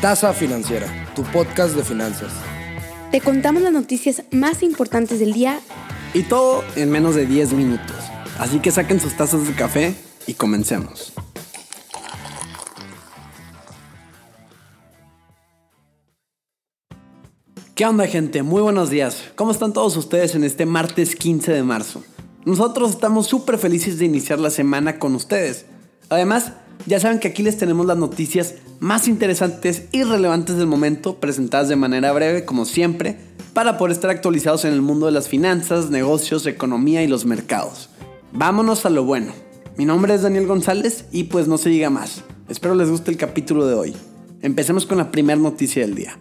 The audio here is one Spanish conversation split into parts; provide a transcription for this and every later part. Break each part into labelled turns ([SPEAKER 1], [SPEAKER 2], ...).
[SPEAKER 1] Tasa Financiera, tu podcast de finanzas.
[SPEAKER 2] Te contamos las noticias más importantes del día
[SPEAKER 3] y todo en menos de 10 minutos. Así que saquen sus tazas de café y comencemos. ¿Qué onda gente? Muy buenos días. ¿Cómo están todos ustedes en este martes 15 de marzo? Nosotros estamos súper felices de iniciar la semana con ustedes. Además, ya saben que aquí les tenemos las noticias más interesantes y relevantes del momento, presentadas de manera breve, como siempre, para poder estar actualizados en el mundo de las finanzas, negocios, economía y los mercados. Vámonos a lo bueno. Mi nombre es Daniel González y pues no se diga más. Espero les guste el capítulo de hoy. Empecemos con la primera noticia del día.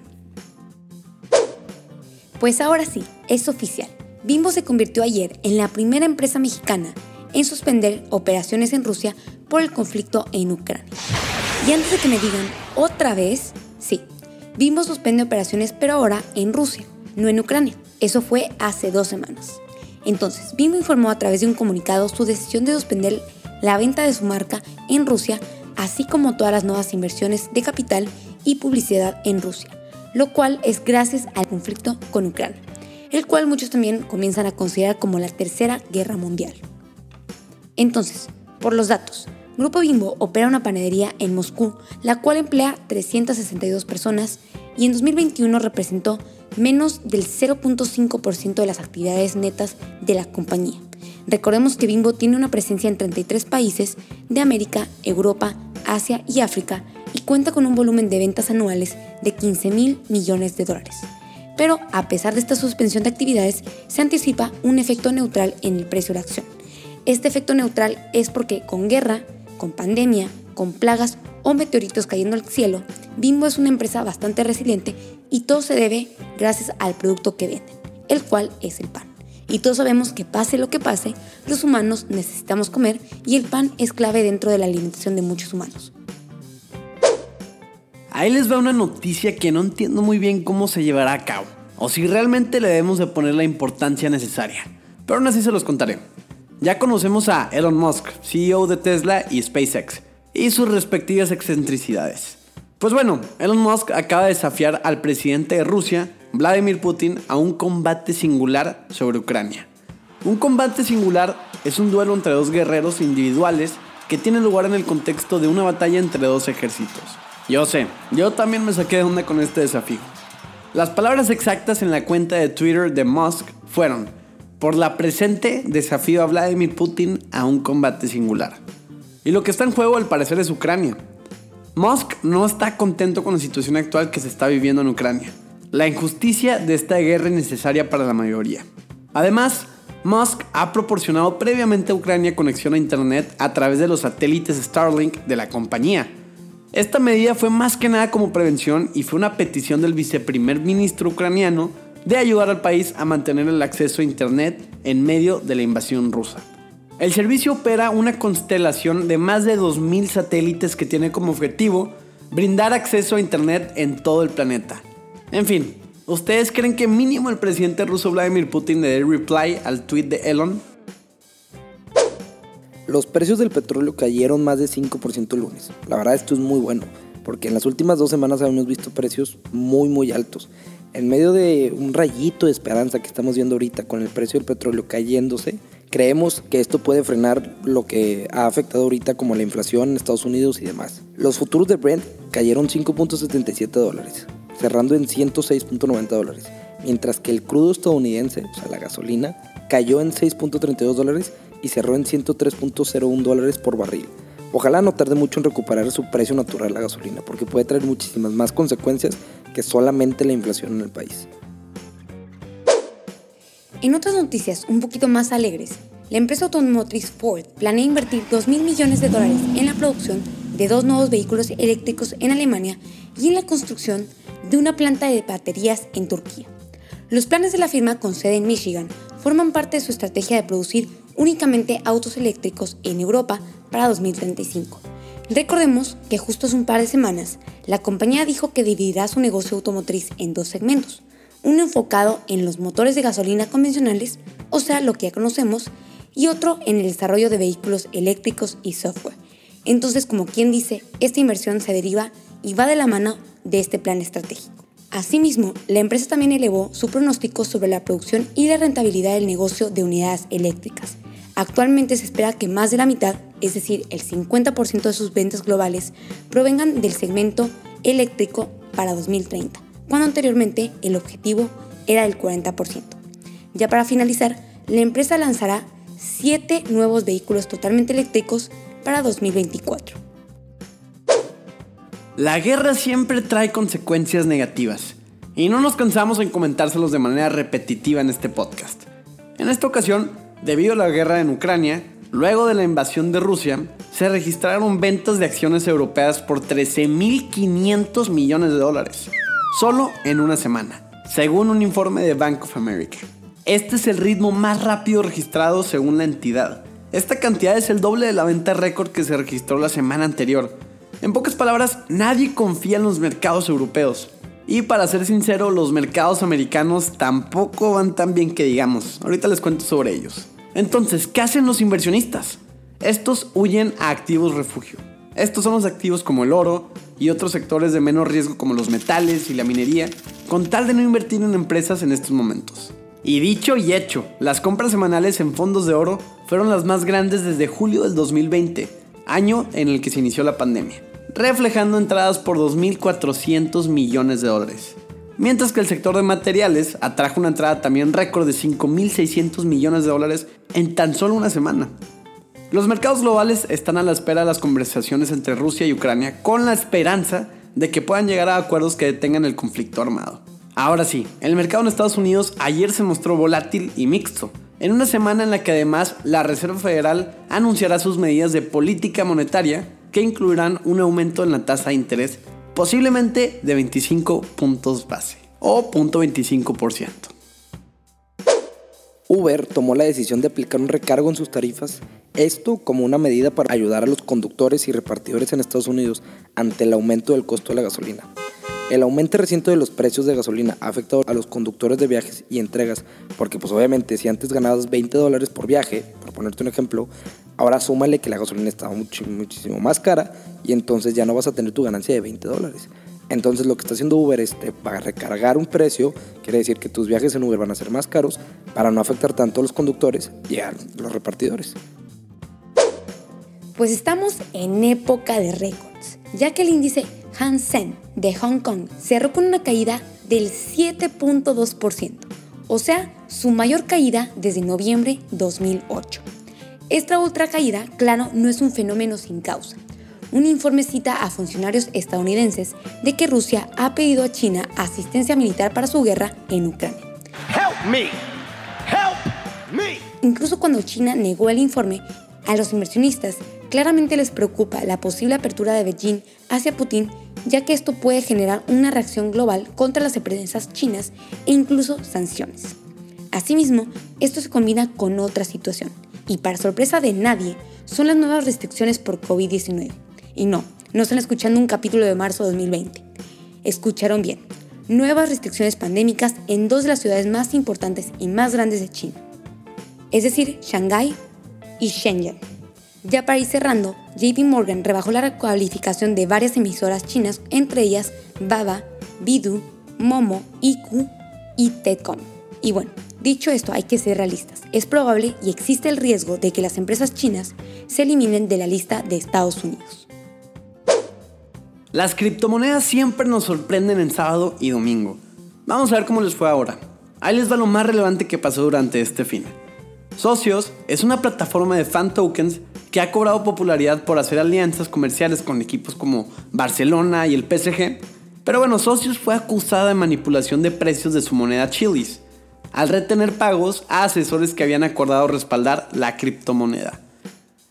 [SPEAKER 2] Pues ahora sí, es oficial. Bimbo se convirtió ayer en la primera empresa mexicana en suspender operaciones en Rusia por el conflicto en Ucrania. Y antes de que me digan otra vez, sí, Bimbo suspende operaciones pero ahora en Rusia, no en Ucrania. Eso fue hace dos semanas. Entonces, Bimbo informó a través de un comunicado su decisión de suspender la venta de su marca en Rusia, así como todas las nuevas inversiones de capital y publicidad en Rusia, lo cual es gracias al conflicto con Ucrania, el cual muchos también comienzan a considerar como la tercera guerra mundial. Entonces, por los datos, Grupo Bimbo opera una panadería en Moscú, la cual emplea 362 personas y en 2021 representó menos del 0.5% de las actividades netas de la compañía. Recordemos que Bimbo tiene una presencia en 33 países de América, Europa, Asia y África y cuenta con un volumen de ventas anuales de 15 mil millones de dólares. Pero a pesar de esta suspensión de actividades, se anticipa un efecto neutral en el precio de la acción. Este efecto neutral es porque con guerra, con pandemia, con plagas o meteoritos cayendo al cielo, Bimbo es una empresa bastante resiliente y todo se debe gracias al producto que venden, el cual es el pan. Y todos sabemos que pase lo que pase, los humanos necesitamos comer y el pan es clave dentro de la alimentación de muchos humanos.
[SPEAKER 3] Ahí les va una noticia que no entiendo muy bien cómo se llevará a cabo, o si realmente le debemos de poner la importancia necesaria, pero aún así se los contaré. Ya conocemos a Elon Musk, CEO de Tesla y SpaceX, y sus respectivas excentricidades. Pues bueno, Elon Musk acaba de desafiar al presidente de Rusia, Vladimir Putin, a un combate singular sobre Ucrania. Un combate singular es un duelo entre dos guerreros individuales que tiene lugar en el contexto de una batalla entre dos ejércitos. Yo sé, yo también me saqué de onda con este desafío. Las palabras exactas en la cuenta de Twitter de Musk fueron, por la presente desafío a Vladimir Putin a un combate singular. Y lo que está en juego al parecer es Ucrania. Musk no está contento con la situación actual que se está viviendo en Ucrania. La injusticia de esta guerra es necesaria para la mayoría. Además, Musk ha proporcionado previamente a Ucrania conexión a Internet a través de los satélites Starlink de la compañía. Esta medida fue más que nada como prevención y fue una petición del viceprimer ministro ucraniano de ayudar al país a mantener el acceso a Internet en medio de la invasión rusa. El servicio opera una constelación de más de 2.000 satélites que tiene como objetivo brindar acceso a Internet en todo el planeta. En fin, ¿ustedes creen que mínimo el presidente ruso Vladimir Putin le dé reply al tweet de Elon?
[SPEAKER 1] Los precios del petróleo cayeron más de 5% el lunes. La verdad esto es muy bueno, porque en las últimas dos semanas hemos visto precios muy muy altos en medio de un rayito de esperanza que estamos viendo ahorita con el precio del petróleo cayéndose, creemos que esto puede frenar lo que ha afectado ahorita como la inflación en Estados Unidos y demás. Los futuros de Brent cayeron 5.77 dólares, cerrando en 106.90 dólares, mientras que el crudo estadounidense, o sea, la gasolina, cayó en 6.32 dólares y cerró en 103.01 dólares por barril. Ojalá no tarde mucho en recuperar su precio natural la gasolina, porque puede traer muchísimas más consecuencias que solamente la inflación en el país.
[SPEAKER 2] En otras noticias un poquito más alegres, la empresa automotriz Ford planea invertir 2 mil millones de dólares en la producción de dos nuevos vehículos eléctricos en Alemania y en la construcción de una planta de baterías en Turquía. Los planes de la firma con sede en Michigan forman parte de su estrategia de producir únicamente autos eléctricos en Europa para 2035 Recordemos que justo hace un par de semanas, la compañía dijo que dividirá su negocio automotriz en dos segmentos, uno enfocado en los motores de gasolina convencionales, o sea, lo que ya conocemos, y otro en el desarrollo de vehículos eléctricos y software. Entonces, como quien dice, esta inversión se deriva y va de la mano de este plan estratégico. Asimismo, la empresa también elevó su pronóstico sobre la producción y la rentabilidad del negocio de unidades eléctricas. Actualmente se espera que más de la mitad, es decir, el 50% de sus ventas globales, provengan del segmento eléctrico para 2030, cuando anteriormente el objetivo era del 40%. Ya para finalizar, la empresa lanzará 7 nuevos vehículos totalmente eléctricos para 2024.
[SPEAKER 3] La guerra siempre trae consecuencias negativas y no nos cansamos en comentárselos de manera repetitiva en este podcast. En esta ocasión, debido a la guerra en Ucrania, luego de la invasión de Rusia, se registraron ventas de acciones europeas por 13.500 millones de dólares, solo en una semana, según un informe de Bank of America. Este es el ritmo más rápido registrado según la entidad. Esta cantidad es el doble de la venta récord que se registró la semana anterior, en pocas palabras, nadie confía en los mercados europeos. Y para ser sincero, los mercados americanos tampoco van tan bien que digamos. Ahorita les cuento sobre ellos. Entonces, ¿qué hacen los inversionistas? Estos huyen a activos refugio. Estos son los activos como el oro y otros sectores de menos riesgo como los metales y la minería, con tal de no invertir en empresas en estos momentos. Y dicho y hecho, las compras semanales en fondos de oro fueron las más grandes desde julio del 2020, año en el que se inició la pandemia reflejando entradas por 2.400 millones de dólares. Mientras que el sector de materiales atrajo una entrada también récord de 5.600 millones de dólares en tan solo una semana. Los mercados globales están a la espera de las conversaciones entre Rusia y Ucrania con la esperanza de que puedan llegar a acuerdos que detengan el conflicto armado. Ahora sí, el mercado en Estados Unidos ayer se mostró volátil y mixto, en una semana en la que además la Reserva Federal anunciará sus medidas de política monetaria que incluirán un aumento en la tasa de interés posiblemente de 25 puntos base o 0.25%.
[SPEAKER 1] Uber tomó la decisión de aplicar un recargo en sus tarifas, esto como una medida para ayudar a los conductores y repartidores en Estados Unidos ante el aumento del costo de la gasolina. El aumento reciente de los precios de gasolina ha afectado a los conductores de viajes y entregas, porque pues obviamente si antes ganabas 20 dólares por viaje, por ponerte un ejemplo, ahora súmale que la gasolina está muchísimo más cara y entonces ya no vas a tener tu ganancia de 20 dólares. Entonces lo que está haciendo Uber es te va a recargar un precio, quiere decir que tus viajes en Uber van a ser más caros para no afectar tanto a los conductores y a los repartidores.
[SPEAKER 2] Pues estamos en época de récords, ya que el índice Hansen de Hong Kong cerró con una caída del 7.2%, o sea, su mayor caída desde noviembre 2008. Esta ultra caída, claro, no es un fenómeno sin causa. Un informe cita a funcionarios estadounidenses de que Rusia ha pedido a China asistencia militar para su guerra en Ucrania. Help me. Help me. Incluso cuando China negó el informe, a los inversionistas claramente les preocupa la posible apertura de Beijing hacia Putin ya que esto puede generar una reacción global contra las empresas chinas e incluso sanciones. Asimismo, esto se combina con otra situación, y para sorpresa de nadie, son las nuevas restricciones por COVID-19. Y no, no están escuchando un capítulo de marzo de 2020. Escucharon bien, nuevas restricciones pandémicas en dos de las ciudades más importantes y más grandes de China, es decir, Shanghái y Shenzhen. Ya para ir cerrando, JP Morgan rebajó la calificación de varias emisoras chinas, entre ellas Baba, Bidu, Momo, IQ y Tedcom. Y bueno, dicho esto, hay que ser realistas. Es probable y existe el riesgo de que las empresas chinas se eliminen de la lista de Estados Unidos.
[SPEAKER 3] Las criptomonedas siempre nos sorprenden en sábado y domingo. Vamos a ver cómo les fue ahora. Ahí les va lo más relevante que pasó durante este fin. Socios es una plataforma de fan tokens que ha cobrado popularidad por hacer alianzas comerciales con equipos como Barcelona y el PSG. Pero bueno, Socios fue acusada de manipulación de precios de su moneda Chilis, al retener pagos a asesores que habían acordado respaldar la criptomoneda.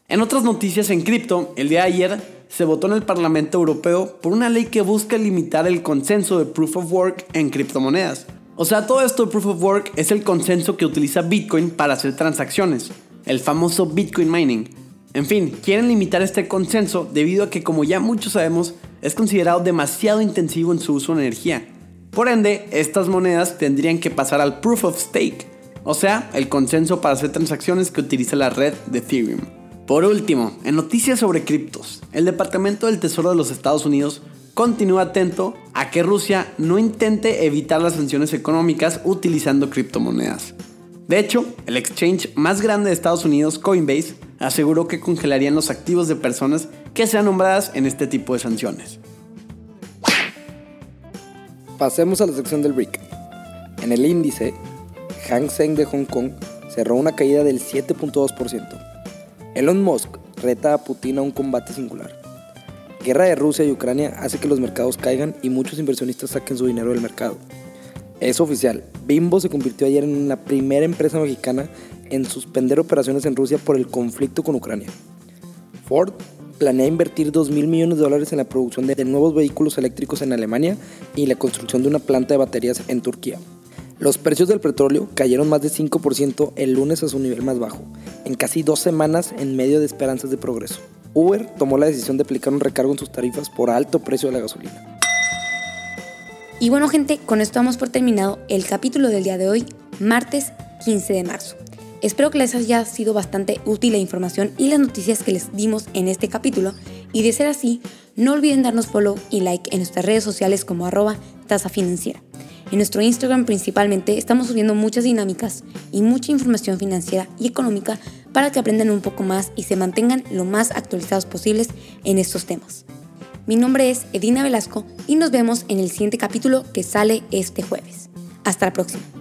[SPEAKER 3] En otras noticias en cripto, el día de ayer se votó en el Parlamento Europeo por una ley que busca limitar el consenso de Proof of Work en criptomonedas. O sea, todo esto de Proof of Work es el consenso que utiliza Bitcoin para hacer transacciones, el famoso Bitcoin mining. En fin, quieren limitar este consenso debido a que, como ya muchos sabemos, es considerado demasiado intensivo en su uso de energía. Por ende, estas monedas tendrían que pasar al Proof of Stake, o sea, el consenso para hacer transacciones que utiliza la red de Ethereum. Por último, en noticias sobre criptos, el Departamento del Tesoro de los Estados Unidos continúa atento a que Rusia no intente evitar las sanciones económicas utilizando criptomonedas. De hecho, el exchange más grande de Estados Unidos, Coinbase, aseguró que congelarían los activos de personas que sean nombradas en este tipo de sanciones.
[SPEAKER 1] Pasemos a la sección del BRIC. En el índice, Hang Seng de Hong Kong cerró una caída del 7.2%. Elon Musk reta a Putin a un combate singular. Guerra de Rusia y Ucrania hace que los mercados caigan y muchos inversionistas saquen su dinero del mercado. Es oficial, Bimbo se convirtió ayer en la primera empresa mexicana en suspender operaciones en Rusia por el conflicto con Ucrania. Ford planea invertir 2 mil millones de dólares en la producción de nuevos vehículos eléctricos en Alemania y la construcción de una planta de baterías en Turquía. Los precios del petróleo cayeron más de 5% el lunes a su nivel más bajo, en casi dos semanas en medio de esperanzas de progreso. Uber tomó la decisión de aplicar un recargo en sus tarifas por alto precio de la gasolina.
[SPEAKER 2] Y bueno gente, con esto damos por terminado el capítulo del día de hoy, martes 15 de marzo. Espero que les haya sido bastante útil la información y las noticias que les dimos en este capítulo y de ser así, no olviden darnos follow y like en nuestras redes sociales como arroba tasa financiera. En nuestro Instagram principalmente estamos subiendo muchas dinámicas y mucha información financiera y económica para que aprendan un poco más y se mantengan lo más actualizados posibles en estos temas. Mi nombre es Edina Velasco y nos vemos en el siguiente capítulo que sale este jueves. Hasta la próxima.